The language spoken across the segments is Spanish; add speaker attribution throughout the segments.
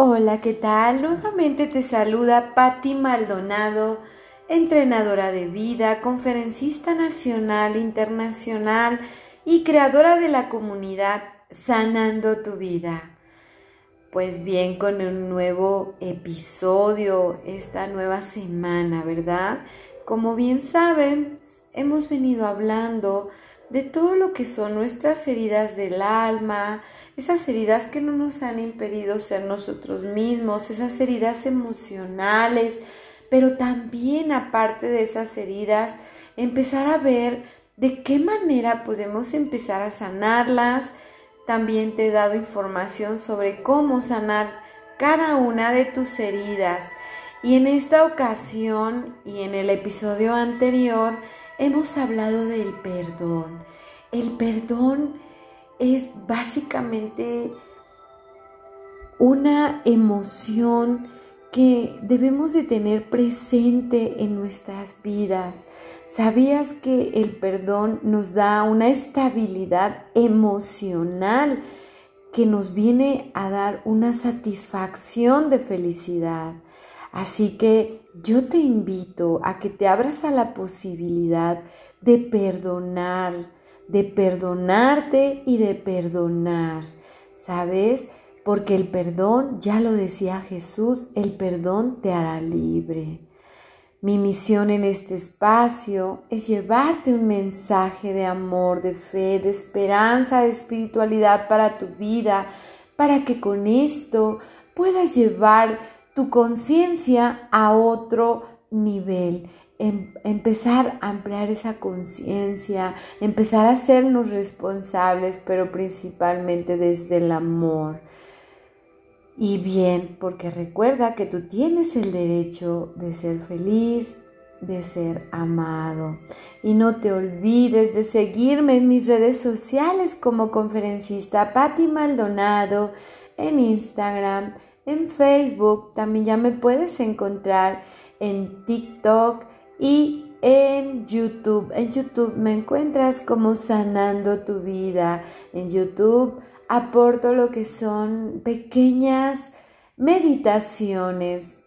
Speaker 1: Hola, ¿qué tal? Nuevamente te saluda Patti Maldonado, entrenadora de vida, conferencista nacional, internacional y creadora de la comunidad Sanando tu vida. Pues bien, con un nuevo episodio esta nueva semana, ¿verdad? Como bien saben, hemos venido hablando de todo lo que son nuestras heridas del alma, esas heridas que no nos han impedido ser nosotros mismos, esas heridas emocionales, pero también aparte de esas heridas, empezar a ver de qué manera podemos empezar a sanarlas. También te he dado información sobre cómo sanar cada una de tus heridas. Y en esta ocasión y en el episodio anterior hemos hablado del perdón. El perdón es básicamente una emoción que debemos de tener presente en nuestras vidas. ¿Sabías que el perdón nos da una estabilidad emocional que nos viene a dar una satisfacción de felicidad? Así que yo te invito a que te abras a la posibilidad de perdonar, de perdonarte y de perdonar, ¿sabes? Porque el perdón, ya lo decía Jesús, el perdón te hará libre. Mi misión en este espacio es llevarte un mensaje de amor, de fe, de esperanza, de espiritualidad para tu vida, para que con esto puedas llevar tu conciencia a otro nivel Em, empezar a ampliar esa conciencia, empezar a hacernos responsables, pero principalmente desde el amor. Y bien, porque recuerda que tú tienes el derecho de ser feliz, de ser amado. Y no te olvides de seguirme en mis redes sociales como conferencista Patti Maldonado, en Instagram, en Facebook, también ya me puedes encontrar en TikTok, y en YouTube. En YouTube me encuentras como sanando tu vida. En YouTube aporto lo que son pequeñas meditaciones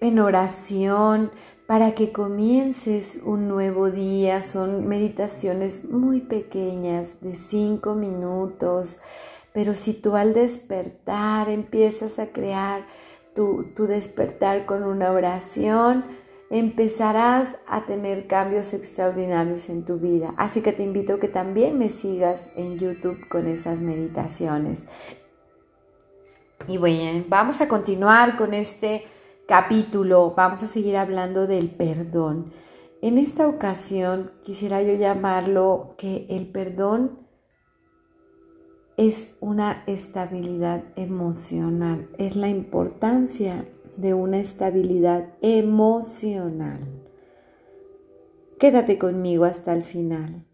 Speaker 1: en oración para que comiences un nuevo día. Son meditaciones muy pequeñas de cinco minutos. Pero si tú al despertar empiezas a crear tu, tu despertar con una oración, empezarás a tener cambios extraordinarios en tu vida. Así que te invito a que también me sigas en YouTube con esas meditaciones. Y bueno, vamos a continuar con este capítulo. Vamos a seguir hablando del perdón. En esta ocasión quisiera yo llamarlo que el perdón es una estabilidad emocional, es la importancia de una estabilidad emocional. Quédate conmigo hasta el final.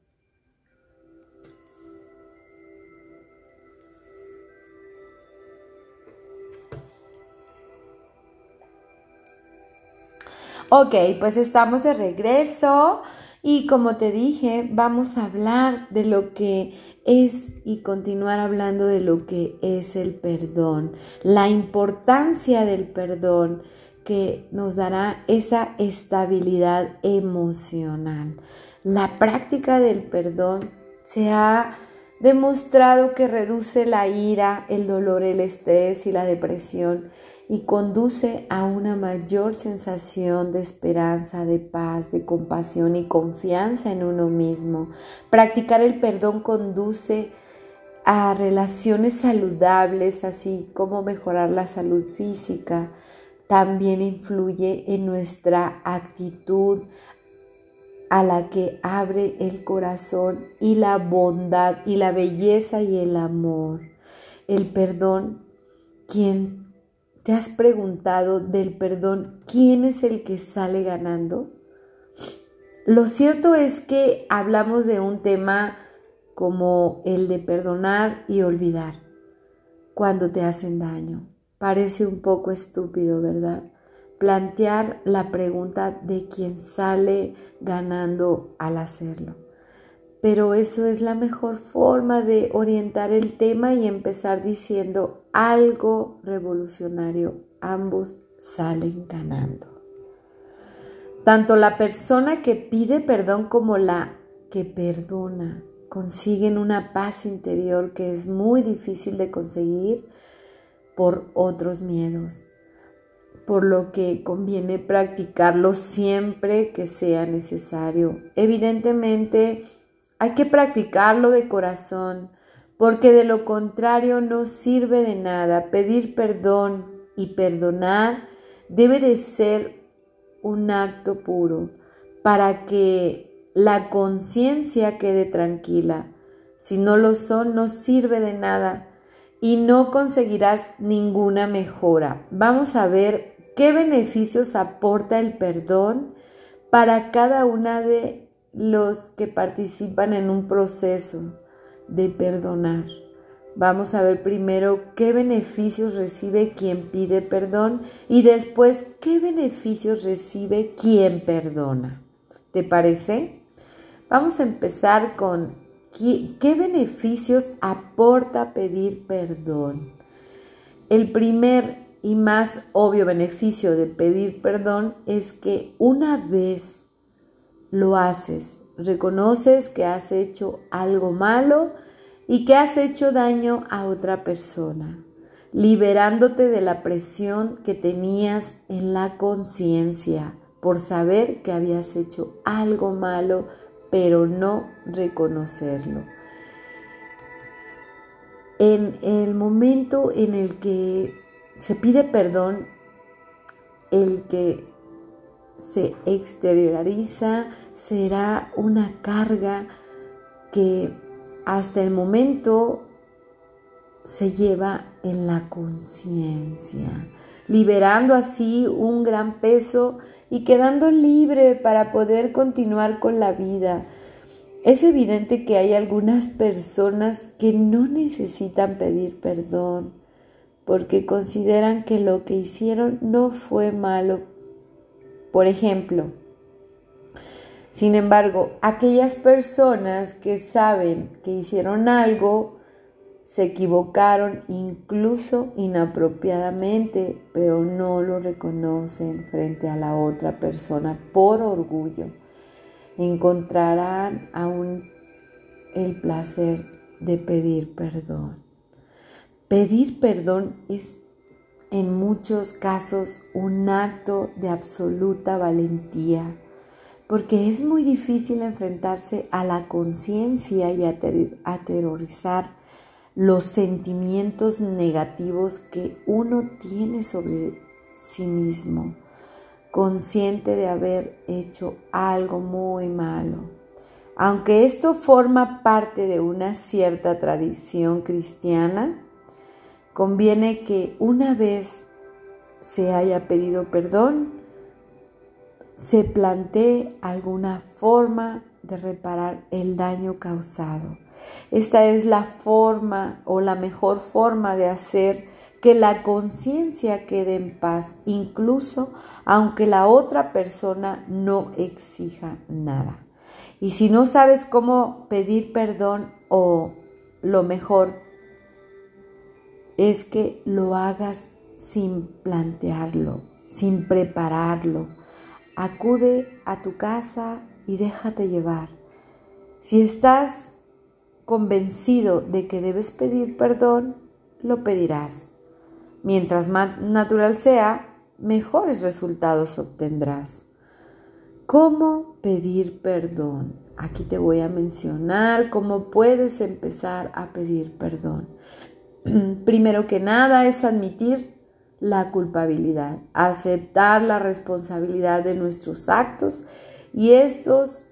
Speaker 1: Ok, pues estamos de regreso y como te dije, vamos a hablar de lo que es y continuar hablando de lo que es el perdón, la importancia del perdón que nos dará esa estabilidad emocional. La práctica del perdón se ha demostrado que reduce la ira, el dolor, el estrés y la depresión y conduce a una mayor sensación de esperanza, de paz, de compasión y confianza en uno mismo. Practicar el perdón conduce a relaciones saludables, así como mejorar la salud física. También influye en nuestra actitud a la que abre el corazón y la bondad y la belleza y el amor. El perdón, quien ¿Te has preguntado del perdón quién es el que sale ganando? Lo cierto es que hablamos de un tema como el de perdonar y olvidar cuando te hacen daño. Parece un poco estúpido, ¿verdad? Plantear la pregunta de quién sale ganando al hacerlo. Pero eso es la mejor forma de orientar el tema y empezar diciendo algo revolucionario. Ambos salen ganando. Tanto la persona que pide perdón como la que perdona consiguen una paz interior que es muy difícil de conseguir por otros miedos, por lo que conviene practicarlo siempre que sea necesario. Evidentemente, hay que practicarlo de corazón, porque de lo contrario no sirve de nada. Pedir perdón y perdonar debe de ser un acto puro para que la conciencia quede tranquila. Si no lo son, no sirve de nada y no conseguirás ninguna mejora. Vamos a ver qué beneficios aporta el perdón para cada una de los que participan en un proceso de perdonar. Vamos a ver primero qué beneficios recibe quien pide perdón y después qué beneficios recibe quien perdona. ¿Te parece? Vamos a empezar con qué, beneficios aporta pedir perdón. El primer y más obvio beneficio de pedir perdón es que una vez lo haces, reconoces que has hecho algo malo, y que has hecho daño a otra persona, liberándote de la presión que tenías en la conciencia por saber que habías hecho algo malo, pero no reconocerlo. En el momento en el que se pide perdón, el que se exterioriza será una carga que hasta el momento se lleva en la conciencia, liberando así un gran peso y quedando libre para poder continuar con la vida. Es evidente que hay algunas personas que no necesitan pedir perdón porque consideran que lo que hicieron no fue malo. Por ejemplo, sin embargo, aquellas personas que saben que hicieron algo, se equivocaron incluso inapropiadamente, pero no lo reconocen frente a la otra persona por orgullo. Encontrarán aún el placer de pedir perdón. Pedir perdón es en muchos casos un acto de absoluta valentía porque es muy difícil enfrentarse a la conciencia y aterrorizar los sentimientos negativos que uno tiene sobre sí mismo, consciente de haber hecho algo muy malo. Aunque esto forma parte de una cierta tradición cristiana, conviene que una vez se haya pedido perdón, se plantee alguna forma de reparar el daño causado. Esta es la forma o la mejor forma de hacer que la conciencia quede en paz, incluso aunque la otra persona no exija nada. Y si no sabes cómo pedir perdón o lo mejor es que lo hagas sin plantearlo, sin prepararlo, Acude a tu casa y déjate llevar. Si estás convencido de que debes pedir perdón, lo pedirás. Mientras más natural sea, mejores resultados obtendrás. ¿Cómo pedir perdón? Aquí te voy a mencionar cómo puedes empezar a pedir perdón. Primero que nada es admitir la culpabilidad, aceptar la responsabilidad de nuestros actos y estos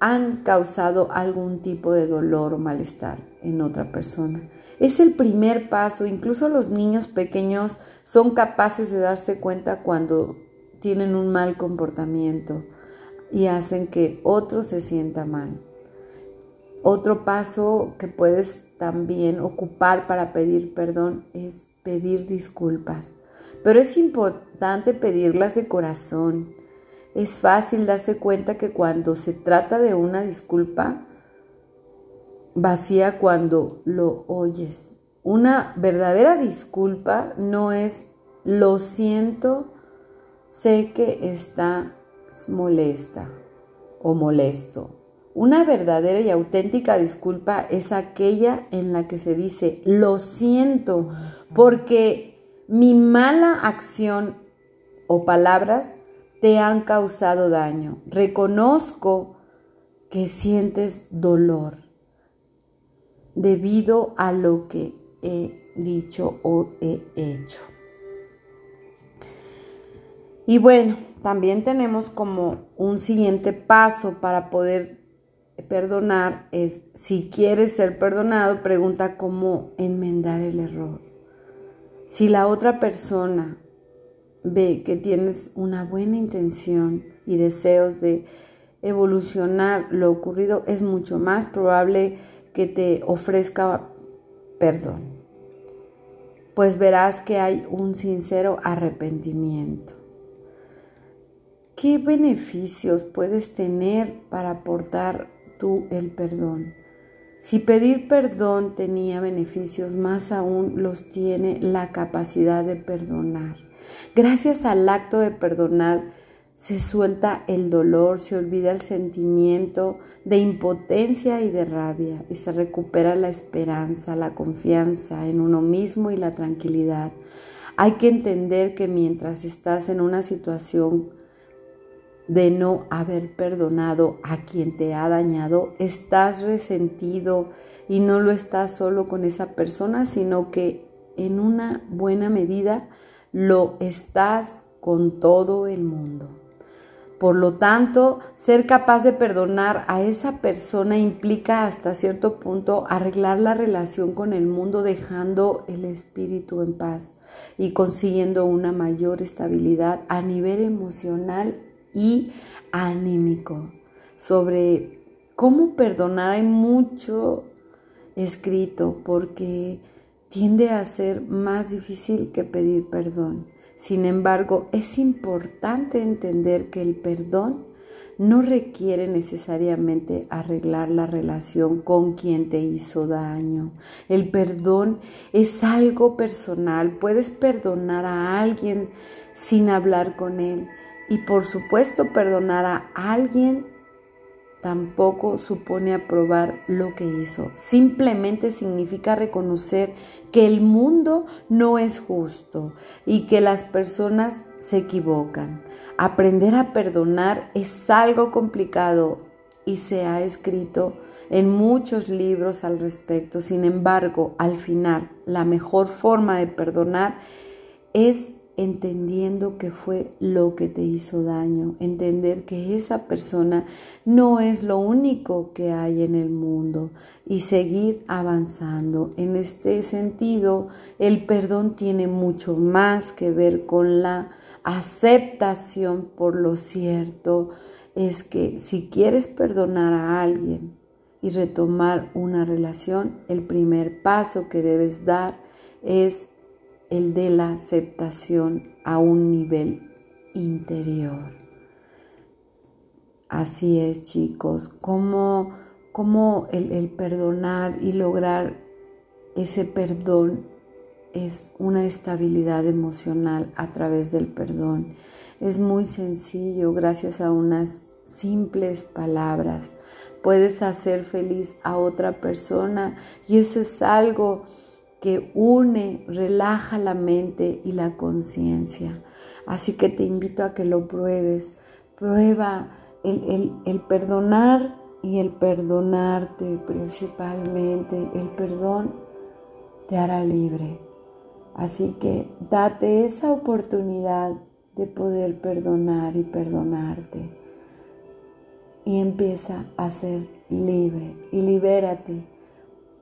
Speaker 1: han causado algún tipo de dolor o malestar en otra persona. Es el primer paso, incluso los niños pequeños son capaces de darse cuenta cuando tienen un mal comportamiento y hacen que otro se sienta mal. Otro paso que puedes también ocupar para pedir perdón es pedir disculpas. Pero es importante pedirlas de corazón. Es fácil darse cuenta que cuando se trata de una disculpa, vacía cuando lo oyes una verdadera disculpa no es lo siento, sé que está molesta o molesto. Una verdadera y auténtica disculpa es aquella en la que se dice, lo siento, porque mi mala acción o palabras te han causado daño. Reconozco que sientes dolor debido a lo que he dicho o he hecho. Y bueno, también tenemos como un siguiente paso para poder perdonar es, si quieres ser perdonado, pregunta cómo enmendar el error. Si la otra persona ve que tienes una buena intención y deseos de evolucionar lo ocurrido, es mucho más probable que te ofrezca perdón, pues verás que hay un sincero arrepentimiento. ¿Qué beneficios puedes tener para aportar tú el perdón? Si pedir perdón tenía beneficios, más aún los tiene la capacidad de perdonar. Gracias al acto de perdonar, se suelta el dolor, se olvida el sentimiento de impotencia y de rabia y se recupera la esperanza, la confianza en uno mismo y la tranquilidad. Hay que entender que mientras estás en una situación de no haber perdonado a quien te ha dañado, estás resentido y no lo estás solo con esa persona, sino que en una buena medida lo estás con todo el mundo. Por lo tanto, ser capaz de perdonar a esa persona implica hasta cierto punto arreglar la relación con el mundo dejando el espíritu en paz y consiguiendo una mayor estabilidad a nivel emocional y anímico. Sobre cómo perdonar hay mucho escrito porque tiende a ser más difícil que pedir perdón. Sin embargo, es importante entender que el perdón no requiere necesariamente arreglar la relación con quien te hizo daño. El perdón es algo personal. Puedes perdonar a alguien sin hablar con él y por supuesto perdonar a alguien tampoco supone aprobar lo que hizo. Simplemente significa reconocer que el mundo no es justo y que las personas se equivocan. Aprender a perdonar es algo complicado y se ha escrito en muchos libros al respecto. Sin embargo, al final, la mejor forma de perdonar es entendiendo que fue lo que te hizo daño, entender que esa persona no es lo único que hay en el mundo y seguir avanzando. En este sentido, el perdón tiene mucho más que ver con la aceptación por lo cierto. Es que si quieres perdonar a alguien y retomar una relación, el primer paso que debes dar es el de la aceptación a un nivel interior. Así es, chicos, como, como el, el perdonar y lograr ese perdón es una estabilidad emocional a través del perdón. Es muy sencillo, gracias a unas simples palabras. Puedes hacer feliz a otra persona y eso es algo que une, relaja la mente y la conciencia. Así que te invito a que lo pruebes. Prueba el, el, perdonar y el perdonarte principalmente. El perdón te hará libre. Así que date esa oportunidad de poder perdonar y perdonarte. Y empieza a ser libre y libérate,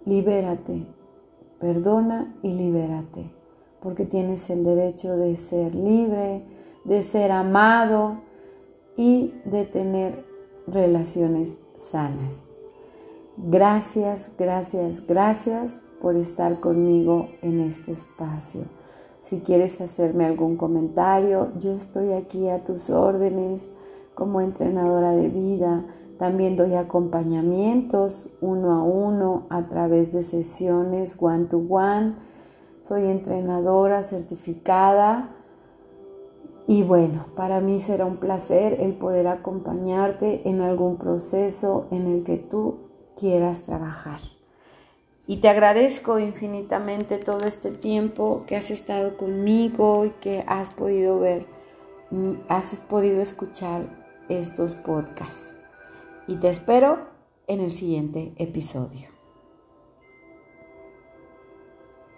Speaker 1: libérate Perdona y libérate, porque tienes el derecho de ser libre, de ser amado y de tener relaciones sanas. Gracias, gracias, gracias por estar conmigo en este espacio. Si quieres hacerme algún comentario, yo estoy aquí a tus órdenes como entrenadora de vida También doy acompañamientos uno a uno a través de sesiones one to one. Soy entrenadora certificada y bueno, para mí será un placer el poder acompañarte en algún proceso en el que tú quieras trabajar. Y te agradezco infinitamente todo este tiempo que has estado conmigo y que has podido ver, mm, has podido escuchar estos podcasts y te espero en el siguiente episodio.